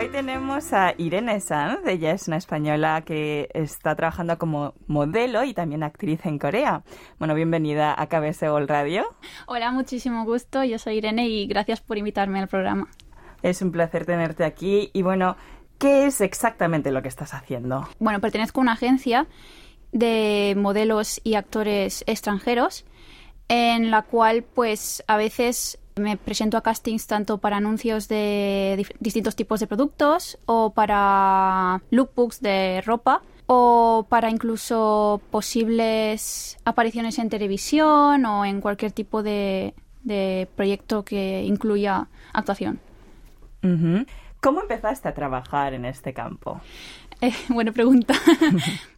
Hoy tenemos a Irene Sanz, ella es una española que está trabajando como modelo y también actriz en Corea. Bueno, bienvenida a KBS All Radio. Hola, muchísimo gusto, yo soy Irene y gracias por invitarme al programa. Es un placer tenerte aquí y bueno, ¿qué es exactamente lo que estás haciendo? Bueno, pertenezco a una agencia de modelos y actores extranjeros en la cual pues a veces me presento a castings tanto para anuncios de distintos tipos de productos o para lookbooks de ropa o para incluso posibles apariciones en televisión o en cualquier tipo de, proyecto que incluya actuación. ¿Cómo empezaste a trabajar en este campo? Eh, buena pregunta.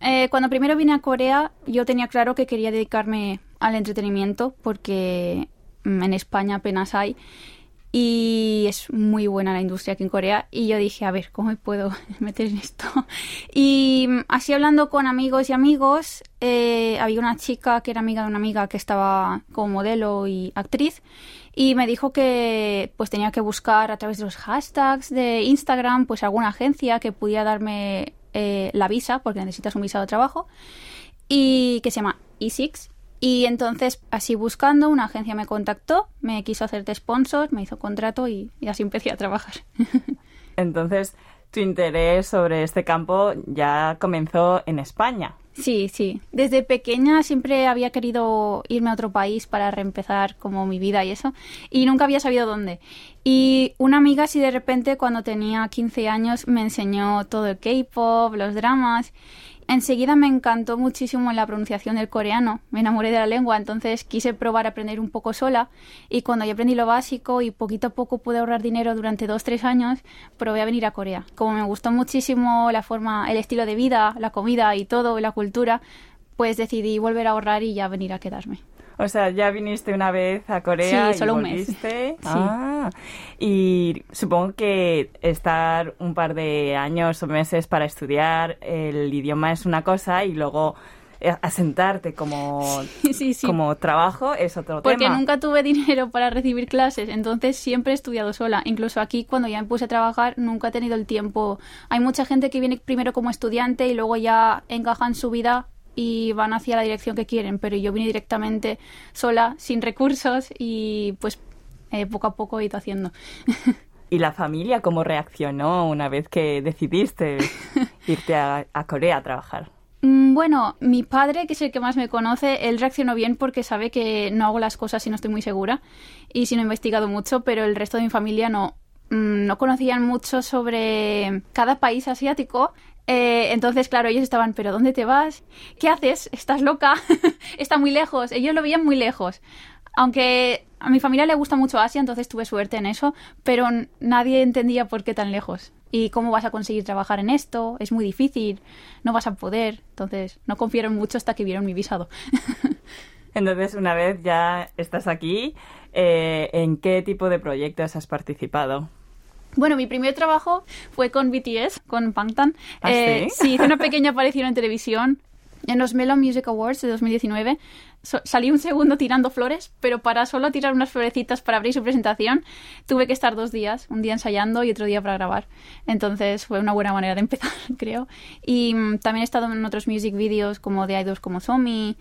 Eh, cuando primero vine a Corea, yo tenía claro que quería dedicarme al entretenimiento porque en España apenas hay y es muy buena la industria aquí en Corea y yo dije, a ver, ¿cómo puedo meter en esto? Y mm, así hablando con amigos y amigos, eh, había una chica que era amiga de una amiga que estaba como modelo y actriz y me dijo que pues tenía que buscar a través de los hashtags de Instagram pues alguna agencia que pudiera darme eh, la visa porque necesitas un visado de trabajo y que se llama E6 y entonces, así buscando, una agencia me contactó, me quiso hacer de sponsor, me hizo contrato y, así empecé a trabajar. entonces, tu interés sobre este campo ya comenzó en España. Sí, sí. Desde pequeña siempre había querido irme a otro país para reempezar como mi vida y eso, y nunca había sabido dónde. Y una amiga así de repente cuando tenía 15 años me enseñó todo el K-pop, los dramas, Enseguida me encantó muchísimo la pronunciación del coreano, me enamoré de la lengua, entonces quise probar a aprender un poco sola y cuando ya aprendí lo básico y poquito a poco pude ahorrar dinero durante dos, tres años, probé a venir a Corea. Como me gustó muchísimo la forma, el estilo de vida, la comida y todo, la cultura, pues decidí volver a ahorrar y ya venir a quedarme. O sea, ya viniste una vez a Corea sí, solo y un mes. Ah, y supongo que estar un par de años o meses para estudiar el idioma es una cosa y luego eh, asentarte como, como trabajo es otro tema. Porque nunca tuve dinero para recibir clases, entonces siempre he estudiado sola. Incluso aquí, cuando ya me puse a trabajar, nunca he tenido el tiempo. Hay mucha gente que viene primero como estudiante y luego ya encaja en su vida y van hacia la dirección que quieren, pero yo vine directamente sola, sin recursos y pues eh, poco a poco he ido haciendo. ¿Y la familia cómo reaccionó una vez que decidiste irte a, a Corea a trabajar? Mm, bueno, mi padre, que es el que más me conoce, él reaccionó bien porque sabe que no hago las cosas si no estoy muy segura y si no he investigado mucho, pero el resto de mi familia no, mm, no conocían mucho sobre cada país asiático eh, entonces, claro, ellos estaban, pero ¿dónde te vas? ¿Qué haces? ¿Estás loca? Está muy lejos. Ellos lo veían muy lejos. Aunque a mi familia le gusta mucho Asia, entonces tuve suerte en eso, pero nadie entendía por qué tan lejos. ¿Y cómo vas a conseguir trabajar en esto? Es muy difícil, no vas a poder. Entonces, no confiaron mucho hasta que vieron mi visado. entonces, una vez ya estás aquí, eh, ¿en qué tipo de proyectos has participado? Bueno, mi primer trabajo fue con BTS, con Bangtan. ¿Ah, eh, sí? hice una pequeña aparición en televisión en los Melon Music Awards de 2019. salí un segundo tirando flores, pero para solo tirar unas florecitas para abrir su presentación tuve que estar dos días, un día ensayando y otro día para grabar. Entonces fue una buena manera de empezar, creo. Y mm, también he estado en otros music videos como de idols como Zombie.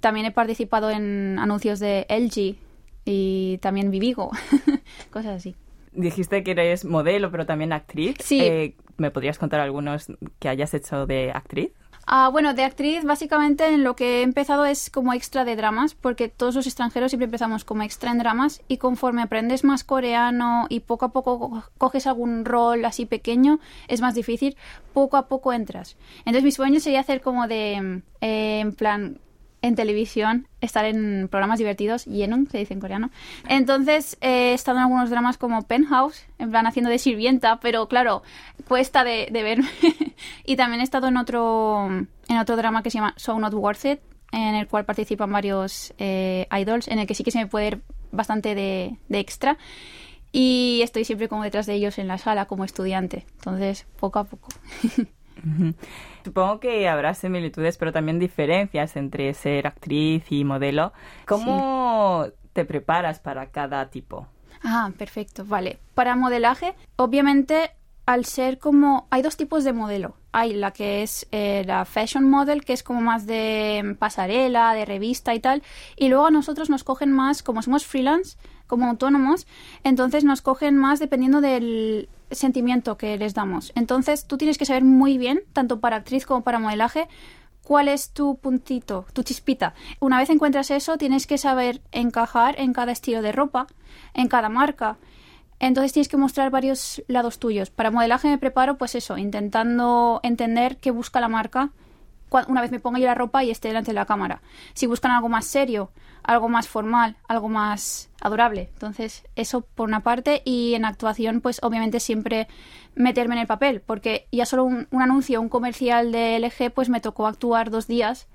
También he participado en anuncios de LG y también Vivigo, cosas así dijiste que eres modelo, pero también actriz. Sí. Eh, ¿Me podrías contar algunos que hayas hecho de actriz? Ah, bueno, de actriz básicamente en lo que he empezado es como extra de dramas, porque todos los extranjeros siempre empezamos como extra en dramas y conforme aprendes más coreano y poco a poco coges algún rol así pequeño, es más difícil, poco a poco entras. Entonces mi sueño sería hacer como de, eh, en plan, en televisión, estar en programas divertidos, Yenung se dice en coreano. Entonces he estado en algunos dramas como Penthouse, en plan haciendo de sirvienta, pero claro, cuesta de, de verme. y también he estado en otro, en otro drama que se llama So Not Worth It, en el cual participan varios eh, idols, en el que sí que se me puede ver bastante de, de extra. Y estoy siempre como detrás de ellos en la sala como estudiante. Entonces, poco a poco. Supongo que habrá similitudes, pero también diferencias entre ser actriz y modelo. ¿Cómo te preparas para cada tipo? Ah, perfecto, vale. Para modelaje, obviamente al ser como... Hay dos tipos de modelo. Hay la que es eh, la fashion model, que es como más de pasarela, de revista y tal. Y luego a nosotros nos cogen más, como somos freelance, como autónomos, entonces nos cogen más dependiendo del sentimiento que les damos. Entonces tú tienes que saber muy bien, tanto para actriz como para modelaje, cuál es tu puntito, tu chispita. Una vez encuentras eso, tienes que saber encajar en cada estilo de ropa, en cada marca. Entonces tienes que mostrar varios lados tuyos. Para modelaje me preparo, pues eso, intentando entender qué busca la marca una vez me ponga yo la ropa y esté delante de la cámara. Si buscan algo más serio, algo más formal, algo más adorable. Entonces, eso por una parte. Y en actuación, pues obviamente siempre meterme en el papel, porque ya solo un, anuncio, un comercial de LG, pues me tocó actuar dos días,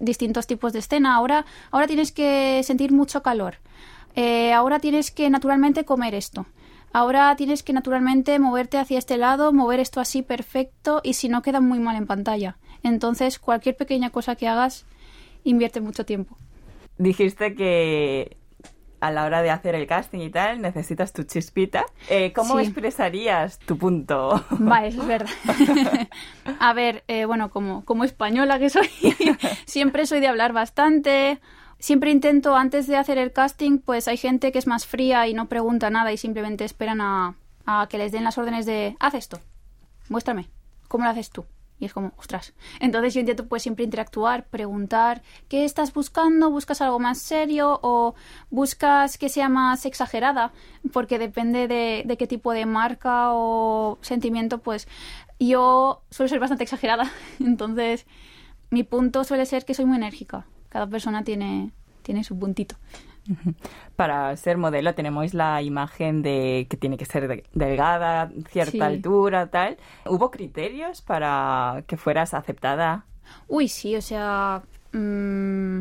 distintos tipos de escena. Ahora, ahora tienes que sentir mucho calor. Eh, ahora tienes que naturalmente comer esto. Ahora tienes que naturalmente moverte hacia este lado, mover esto así perfecto y si no queda muy mal en pantalla. Entonces, cualquier pequeña cosa que hagas invierte mucho tiempo. Dijiste que a la hora de hacer el casting y tal, necesitas tu chispita. Eh, ¿Cómo expresarías tu punto? Vale, eso es verdad. a ver, eh, bueno, como, como española que soy, siempre soy de hablar bastante. Siempre intento, antes de hacer el casting, pues hay gente que es más fría y no pregunta nada y simplemente esperan a, a que les den las órdenes de haz esto, muéstrame, ¿cómo lo haces tú? Y es como, ostras. Entonces yo intento pues siempre interactuar, preguntar, ¿qué estás buscando? ¿Buscas algo más serio o buscas que sea más exagerada? Porque depende de, de qué tipo de marca o sentimiento, pues yo suelo ser bastante exagerada. Entonces mi punto suele ser que soy muy enérgica cada persona tiene, tiene su puntito. Para ser modelo tenemos la imagen de que tiene que ser delgada, cierta altura, tal. ¿Hubo criterios para que fueras aceptada? Uy, sí, o sea, mm,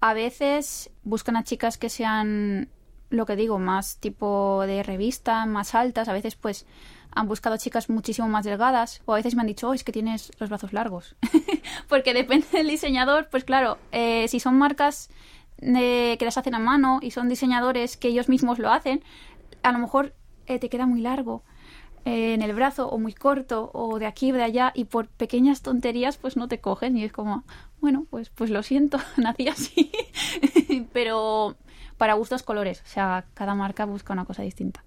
a veces buscan a chicas que sean, lo que digo, más tipo de revista, más altas, a veces pues han buscado chicas muchísimo más delgadas o a veces me han dicho, oh, es que tienes los brazos largos. Porque depende del diseñador, pues claro, eh, si son marcas que las hacen a mano y son diseñadores que ellos mismos lo hacen, a lo mejor eh, te queda muy largo eh, en el brazo o muy corto o de aquí o de allá y por pequeñas tonterías pues no te cogen y es como, bueno, pues, pues lo siento, nací así. Pero para gustos colores, o sea, cada marca busca una cosa distinta.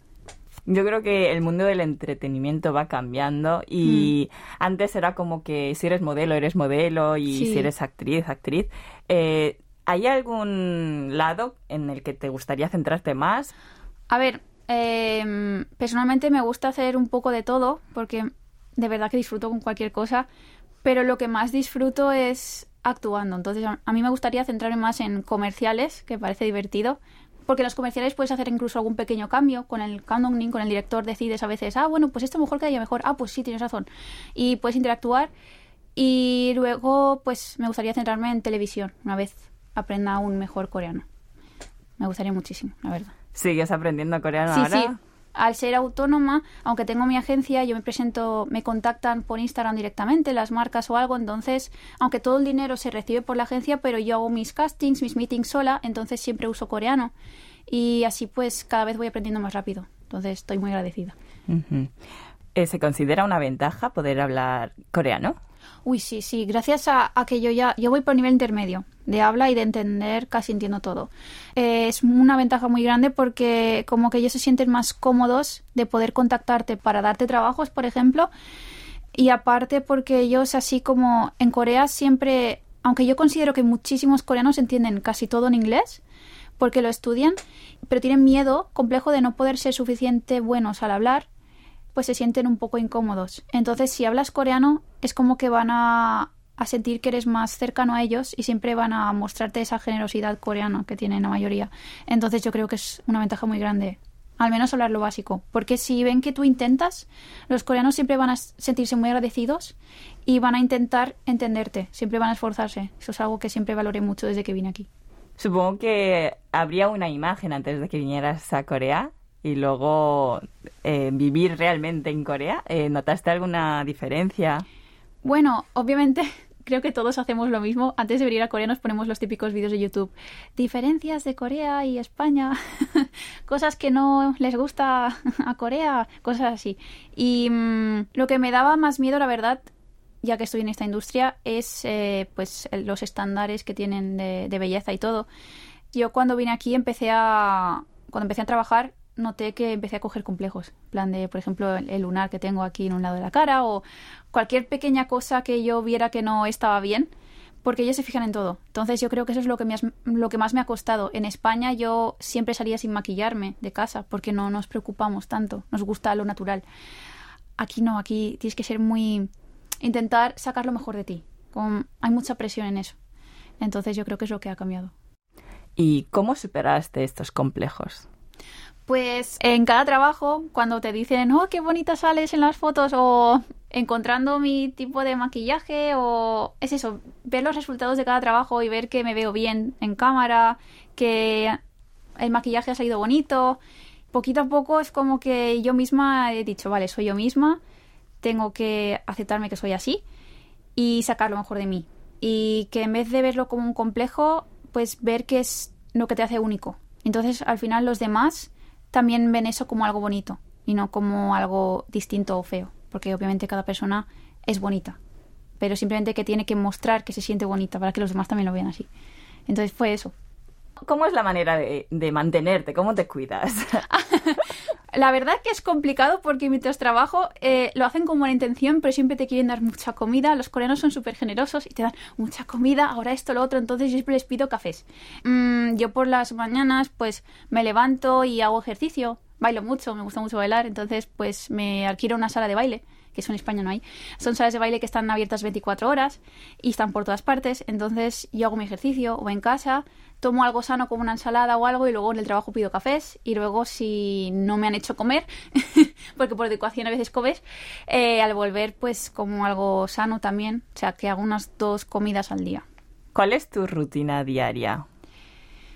Yo creo que el mundo del entretenimiento va cambiando y mm. antes era como que si eres modelo, eres modelo y si eres actriz, actriz. Eh, ¿Hay algún lado en el que te gustaría centrarte más? A ver, em, personalmente me gusta hacer un poco de todo porque de verdad que disfruto con cualquier cosa, pero lo que más disfruto es actuando. Entonces, a mí me gustaría centrarme más en comerciales, que parece divertido, porque en los comerciales puedes hacer incluso algún pequeño cambio con el candoning, con el director decides a veces, ah, bueno, pues esto mejor quedaría mejor, ah, pues sí, tienes razón. Y puedes interactuar y luego pues me gustaría centrarme en televisión, una vez aprenda un mejor coreano. Me gustaría muchísimo, la verdad. ¿Sigues aprendiendo coreano ahora? Sí, al ser autónoma, aunque tengo mi agencia, yo me presento, me contactan por Instagram directamente, las marcas o algo, entonces, aunque todo el dinero se recibe por la agencia, pero yo hago mis castings, mis meetings sola, entonces siempre uso coreano. Y así pues cada vez voy aprendiendo más rápido. Entonces estoy muy agradecida. Eh, ¿Se considera una ventaja poder hablar coreano? Uy, sí, sí. Gracias a, que yo ya yo voy por nivel intermedio de habla y de entender, casi entiendo todo. Eh, es una ventaja muy grande porque como que ellos se sienten más cómodos de poder contactarte para darte trabajos, por ejemplo. Y aparte porque ellos, así como en Corea, siempre, aunque yo considero que muchísimos coreanos entienden casi todo en inglés, porque lo estudian, pero tienen miedo, complejo de no poder ser suficiente buenos al hablar pues se sienten un poco incómodos. Entonces, si hablas coreano, es como que van a, sentir que eres más cercano a ellos y siempre van a mostrarte esa generosidad coreana que tienen la mayoría. Entonces, yo creo que es una ventaja muy grande. Al menos hablar lo básico. Porque si ven que tú intentas, los coreanos siempre van a sentirse muy agradecidos y van a intentar entenderte. Siempre van a esforzarse. Eso es algo que siempre valoré mucho desde que vine aquí. Supongo que habría una imagen antes de que vinieras a Corea y luego eh, vivir realmente en Corea. Eh, ¿Notaste alguna diferencia? Bueno, obviamente creo que todos hacemos lo mismo. Antes de venir a Corea nos ponemos los típicos vídeos de YouTube. Diferencias de Corea y España. cosas que no les gusta a Corea, cosas así. Y mm, lo que me daba más miedo, la verdad, ya que estoy en esta industria, es eh, pues los estándares que tienen de, de belleza y todo. Yo cuando vine aquí empecé a... Cuando empecé a trabajar noté que empecé a coger complejos. Plan de, por ejemplo, el lunar que tengo aquí en un lado de la cara o cualquier pequeña cosa que yo viera que no estaba bien, porque ellos se fijan en todo. Entonces yo creo que eso es lo que, me lo que más me ha costado. En España yo siempre salía sin maquillarme de casa porque no nos preocupamos tanto, nos gusta lo natural. Aquí no, aquí tienes que ser muy... intentar sacar lo mejor de ti. Hay mucha presión en eso. Entonces yo creo que es lo que ha cambiado. ¿Y cómo superaste estos complejos? Pues en cada trabajo, cuando te dicen, oh, qué bonita sales en las fotos, o encontrando mi tipo de maquillaje, o es eso, ver los resultados de cada trabajo y ver que me veo bien en cámara, que el maquillaje ha salido bonito. Poquito a poco es como que yo misma he dicho, vale, soy yo misma, tengo que aceptarme que soy así y sacar lo mejor de mí. Y que en vez de verlo como un complejo, pues ver que es lo que te hace único. Entonces, al final, los demás también ven eso como algo bonito y no como algo distinto o feo. Porque obviamente cada persona es bonita. Pero simplemente que tiene que mostrar que se siente bonita para que los demás también lo vean así. Entonces fue eso. ¿Cómo es la manera de, de mantenerte? ¿Cómo te cuidas? La verdad que es complicado porque mientras trabajo eh, lo hacen con buena intención, pero siempre te quieren dar mucha comida. Los coreanos son súper generosos y te dan mucha comida, ahora esto, lo otro. Entonces yo siempre les pido cafés. Mm, yo por las mañanas pues me levanto y hago ejercicio. Bailo mucho, me gusta mucho bailar. Entonces pues me alquilo una sala de baile que eso en España no hay. Son salas de baile que están abiertas 24 horas y están por todas partes. Entonces yo hago mi ejercicio o en casa, tomo algo sano como una ensalada o algo y luego en el trabajo pido cafés y luego si no me han hecho comer, porque por adecuación a veces comes, eh, al volver pues como algo sano también. O sea que hago unas dos comidas al día. ¿Cuál es tu rutina diaria?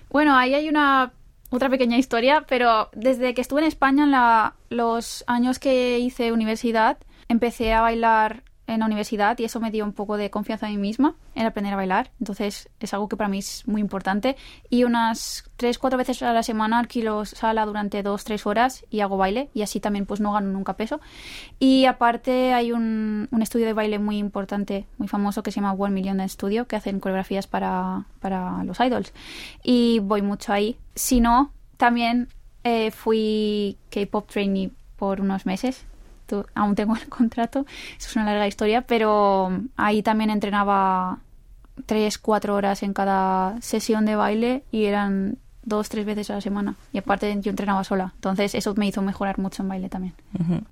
Bueno, ahí hay una otra pequeña historia, pero desde que estuve en España, en la- los años que hice universidad, empecé a bailar en la universidad y eso me dio un poco de confianza en mí misma, en aprender a bailar. Entonces es algo que para mí es muy importante. Y unas tres, cuatro veces a la semana alquilo sala durante dos, tres horas y hago baile y así también pues no gano nunca peso. Y aparte hay un, un estudio de baile muy importante, muy famoso que se llama One Million Studio, que hacen coreografías para, para los idols. Y voy mucho ahí. Si no, también eh, fui K-pop trainee por unos meses. Aún tengo el contrato, eso es una larga historia, pero ahí también entrenaba tres, cuatro horas en cada sesión de baile y eran dos, tres veces a la semana. Y aparte yo entrenaba sola, entonces eso me hizo mejorar mucho en baile también.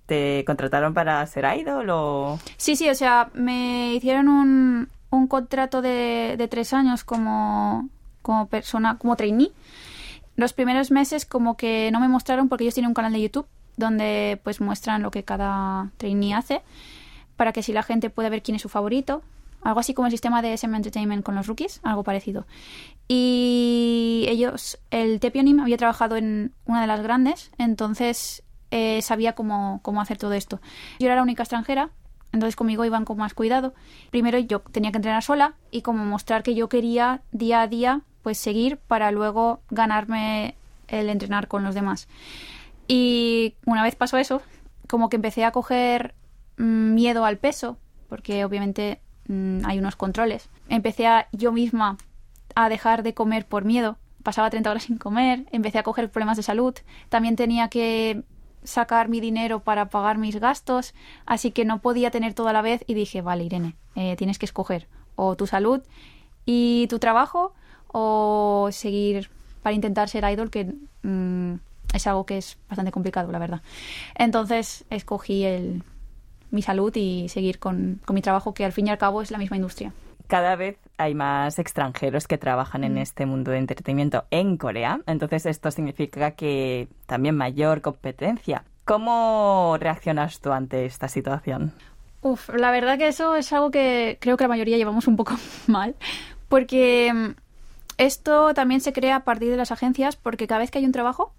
¿Te contrataron para ser idol o...? Sí, sí, o sea, me hicieron un, un contrato de, de tres años como, como persona, como trainee. Los primeros meses como que no me mostraron porque ellos tienen un canal de YouTube donde pues muestran lo que cada trainee hace para que si la gente pueda ver quién es su favorito. Algo así como el sistema de SM Entertainment con los rookies, algo parecido. Y ellos, el Tepionim había trabajado en una de las grandes, entonces eh, sabía cómo, cómo hacer todo esto. Yo era la única extranjera, entonces conmigo iban con más cuidado. Primero yo tenía que entrenar sola y como mostrar que yo quería día a día pues seguir para luego ganarme el entrenar con los demás. Y una vez pasó eso, como que empecé a coger mm, miedo al peso, porque obviamente mm, hay unos controles. Empecé a yo misma a dejar de comer por miedo. Pasaba 30 horas sin comer, empecé a coger problemas de salud. También tenía que sacar mi dinero para pagar mis gastos, así que no podía tener todo a la vez y dije, vale, Irene, eh, tienes que escoger o tu salud y tu trabajo o seguir para intentar ser idol, que mm, es algo que es bastante complicado, la verdad. Entonces escogí el, mi salud y seguir con, con mi trabajo, que al fin y al cabo es la misma industria. Cada vez hay más extranjeros que trabajan en este mundo de entretenimiento en Corea, entonces esto significa que también mayor competencia. ¿Cómo reaccionas tú ante esta situación? Uf, la verdad que eso es algo que creo que la mayoría llevamos un poco mal, porque mm, esto también se crea a partir de las agencias, porque cada vez que hay un trabajo,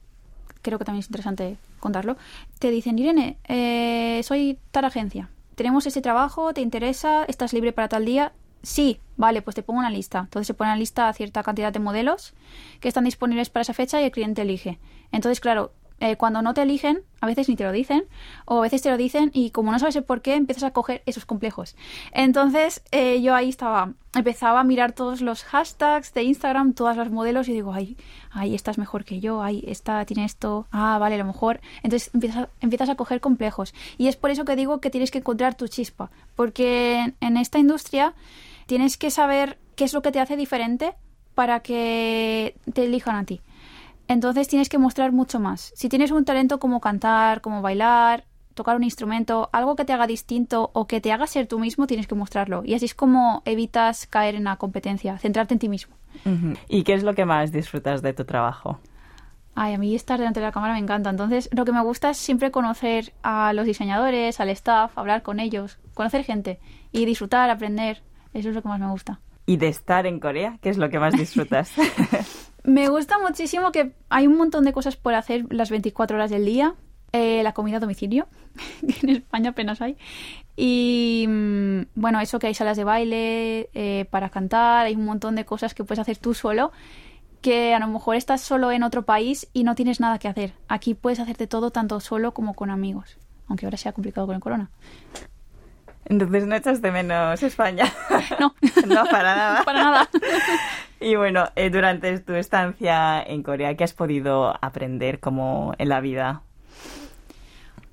creo que también es interesante contarlo, te dicen, Irene, eh, soy tal agencia, tenemos ese trabajo, te interesa, estás libre para tal día, sí, vale, pues te pongo una lista. Entonces se pone una lista a cierta cantidad de modelos que están disponibles para esa fecha y el cliente elige. Entonces, claro, eh, cuando no te eligen, a veces ni te lo dicen, o a veces te lo dicen y como no sabes el por qué, empiezas a coger esos complejos. Entonces eh, yo ahí estaba, empezaba a mirar todos los hashtags de Instagram, todas las modelos y digo, ay, ay, esta es mejor que yo, ay, esta tiene esto, ah, vale, a lo mejor. Entonces empiezas, empiezas a coger complejos. Y es por eso que digo que tienes que encontrar tu chispa, porque en esta industria tienes que saber qué es lo que te hace diferente para que te elijan a ti. Entonces tienes que mostrar mucho más. Si tienes un talento como cantar, como bailar, tocar un instrumento, algo que te haga distinto o que te haga ser tú mismo, tienes que mostrarlo. Y así es como evitas caer en la competencia, centrarte en ti mismo. ¿Y qué es lo que más disfrutas de tu trabajo? Ay, a mí estar delante de la cámara me encanta. Entonces, lo que me gusta es siempre conocer a los diseñadores, al staff, hablar con ellos, conocer gente y disfrutar, aprender. Eso es lo que más me gusta. ¿Y de estar en Corea? ¿Qué es lo que más disfrutas? Me gusta muchísimo que hay un montón de cosas por hacer las 24 horas del día. Eh, la comida a domicilio, que en España apenas hay. Y mm, bueno, eso que hay salas de baile eh, para cantar, hay un montón de cosas que puedes hacer tú solo, que a lo mejor estás solo en otro país y no tienes nada que hacer. Aquí puedes hacerte todo tanto solo como con amigos, aunque ahora sea complicado con el corona. Entonces no echas de menos España. No. no, para nada. para nada. Y bueno, eh, durante tu estancia en Corea, ¿qué has podido aprender como en la vida?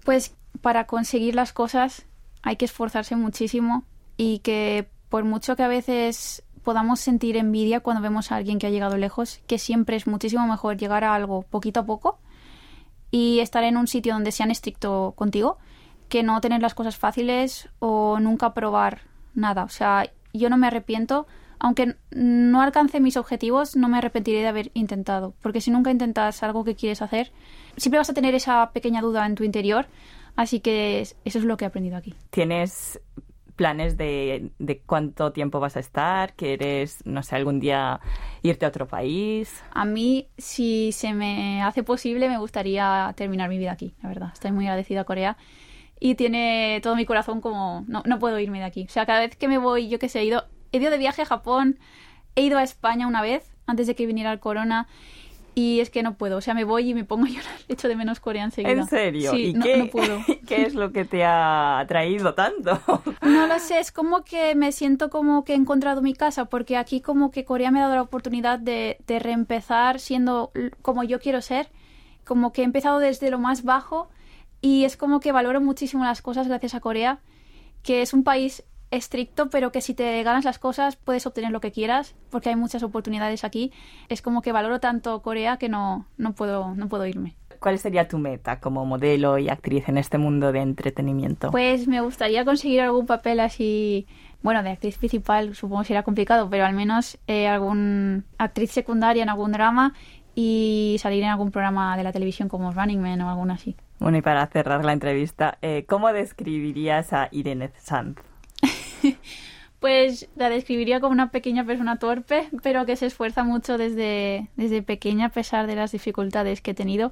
Pues para conseguir las cosas hay que esforzarse muchísimo y que por mucho que a veces podamos sentir envidia cuando vemos a alguien que ha llegado lejos, que siempre es muchísimo mejor llegar a algo poquito a poco y estar en un sitio donde sean estricto contigo que no tener las cosas fáciles o nunca probar nada. O sea, yo no me arrepiento, aunque no alcance mis objetivos, no me arrepentiré de haber intentado, porque si nunca intentas algo que quieres hacer, siempre vas a tener esa pequeña duda en tu interior, así que eso es lo que he aprendido aquí. ¿Tienes planes de, de, cuánto tiempo vas a estar? ¿Quieres, no sé, algún día irte a otro país? A mí, si se me hace posible, me gustaría terminar mi vida aquí, la verdad. Estoy muy agradecida a Corea y tiene todo mi corazón como no, no puedo irme de aquí. O sea, cada vez que me voy, yo que sé, he ido, he ido de viaje a Japón, he ido a España una vez antes de que viniera el corona y es que no puedo, o sea, me voy y me pongo a llorar, echo de menos Corea enseguida. ¿En serio? Sí, ¿Y no, qué, no puedo. qué es lo que te ha traído tanto? No lo sé, es como que me siento como que he encontrado mi casa, porque aquí como que Corea me ha dado la oportunidad de, de reempezar siendo como yo quiero ser, como que he empezado desde lo más bajo y es como que valoro muchísimo las cosas gracias a Corea, que es un país estricto, pero que si te ganas las cosas puedes obtener lo que quieras, porque hay muchas oportunidades aquí. Es como que valoro tanto Corea que no, no, puedo, no puedo irme. ¿Cuál sería tu meta como modelo y actriz en este mundo de entretenimiento? Pues me gustaría conseguir algún papel así, bueno, de actriz principal supongo que será complicado, pero al menos eh, algún actriz secundaria en algún drama y salir en algún programa de la televisión como Running Man o alguna así. Bueno, y para cerrar la entrevista, eh, ¿cómo describirías a Irene Sanz? pues la describiría como una pequeña persona torpe, pero que se esfuerza mucho desde, desde pequeña a pesar de las dificultades que he tenido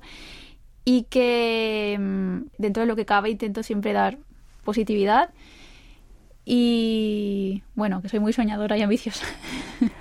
y que mm, dentro de lo que cabe intento siempre dar positividad y bueno, que soy muy soñadora y ambiciosa.